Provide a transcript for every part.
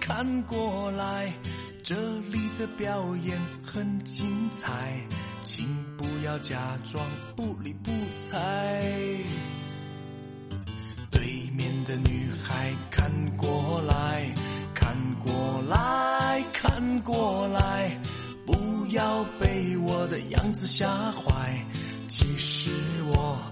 看过来，这里的表演很精彩，请不要假装不理不睬。对面的女孩看过来，看过来，看过来，不要被我的样子吓坏，其实我。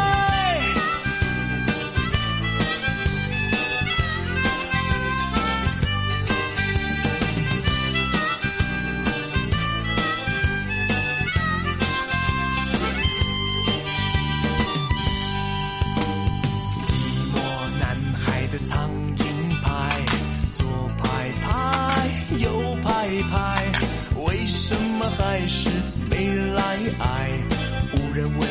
还是没人来爱，无人问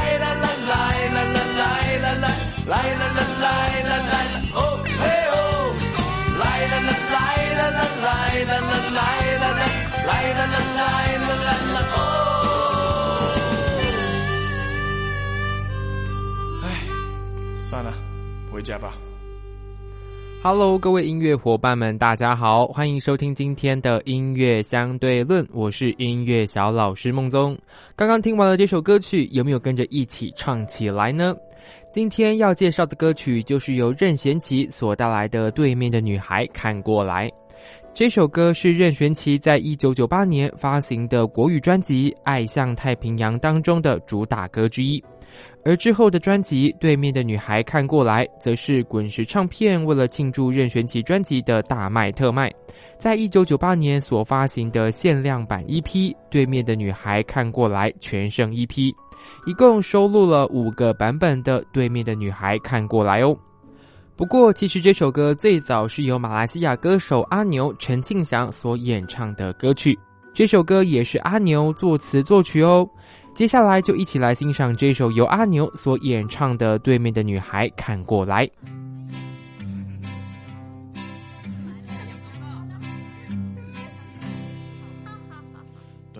啦啦，来啦啦来来，哦嘿哦，来啦啦来啦啦来啦啦来啦啦，来啦啦来啦啦啦哦。唉，算了，回家吧。Hello，各位音乐伙伴们，大家好，欢迎收听今天的音乐相对论，我是音乐小老师孟宗。刚刚听完了这首歌曲，有没有跟着一起唱起来呢？今天要介绍的歌曲就是由任贤齐所带来的《对面的女孩看过来》。这首歌是任贤齐在一九九八年发行的国语专辑《爱向太平洋》当中的主打歌之一。而之后的专辑《对面的女孩看过来》，则是滚石唱片为了庆祝任贤齐专辑的大卖特卖，在一九九八年所发行的限量版 EP《对面的女孩看过来》全胜 EP，一共收录了五个版本的《对面的女孩看过来》哦。不过，其实这首歌最早是由马来西亚歌手阿牛陈庆祥所演唱的歌曲，这首歌也是阿牛作词作曲哦。接下来就一起来欣赏这首由阿牛所演唱的《对面的女孩看过来》。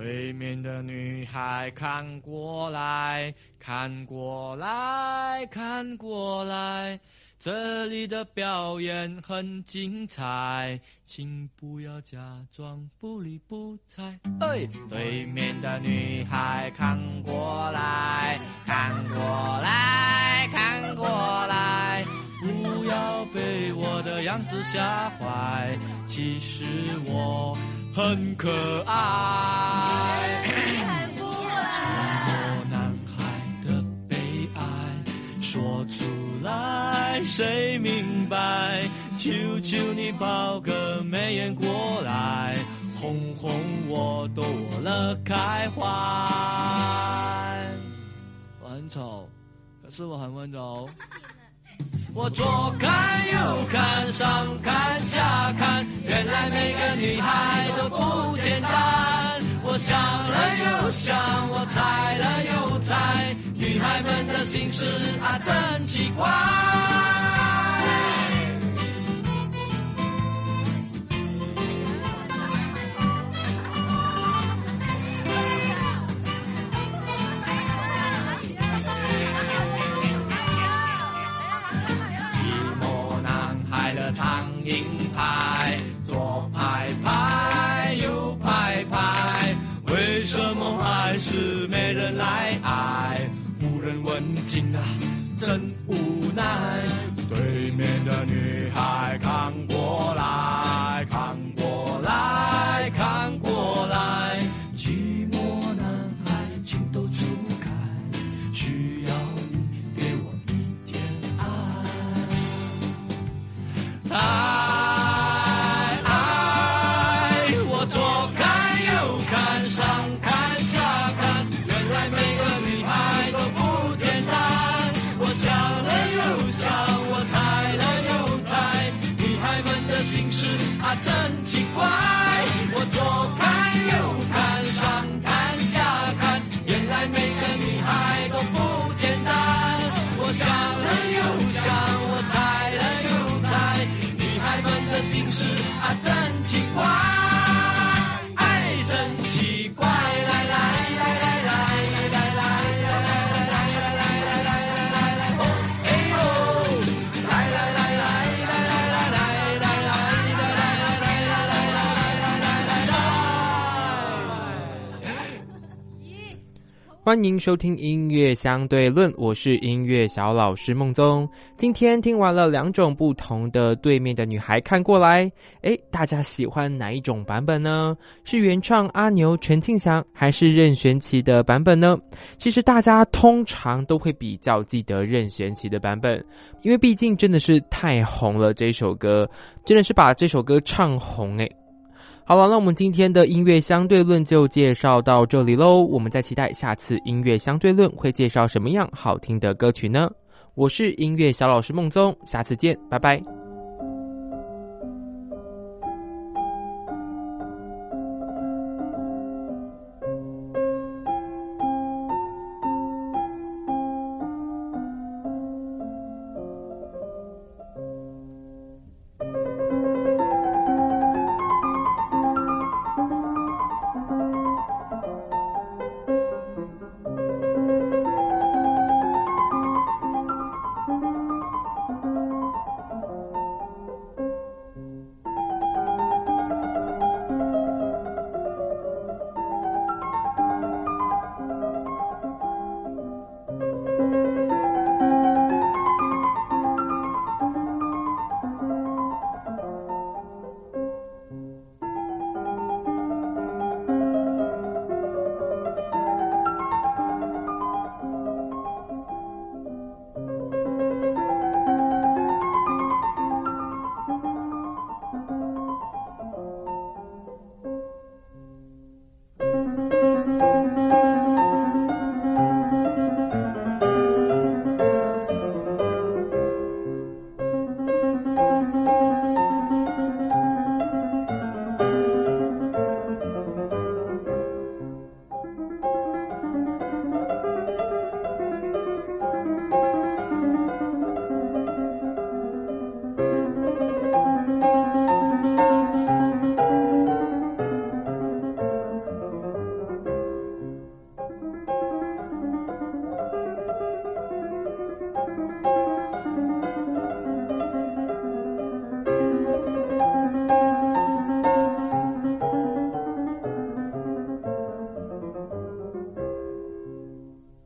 对面的女孩看过来，看过来，看过来，这里的表演很精彩，请不要假装不理不睬。哎，对面的女孩看过来，看过来看过来，不要被我的样子吓坏，其实我很可爱。寂寞男孩的悲哀，说出来谁明白？求求你抛个媚眼过来，哄哄我逗我乐开怀。我很丑，可是我很温柔。我左看右看，上看我想了又想，我猜了又猜，女孩们的心事啊真奇怪。没人来爱？无人问津啊，真无奈。对面的女 I don't 欢迎收听音乐相对论，我是音乐小老师梦宗。今天听完了两种不同的对面的女孩看过来，诶，大家喜欢哪一种版本呢？是原唱阿牛陈庆祥，还是任贤齐的版本呢？其实大家通常都会比较记得任贤齐的版本，因为毕竟真的是太红了，这首歌真的是把这首歌唱红诶。好了，那我们今天的音乐相对论就介绍到这里喽。我们在期待下次音乐相对论会介绍什么样好听的歌曲呢？我是音乐小老师孟宗，下次见，拜拜。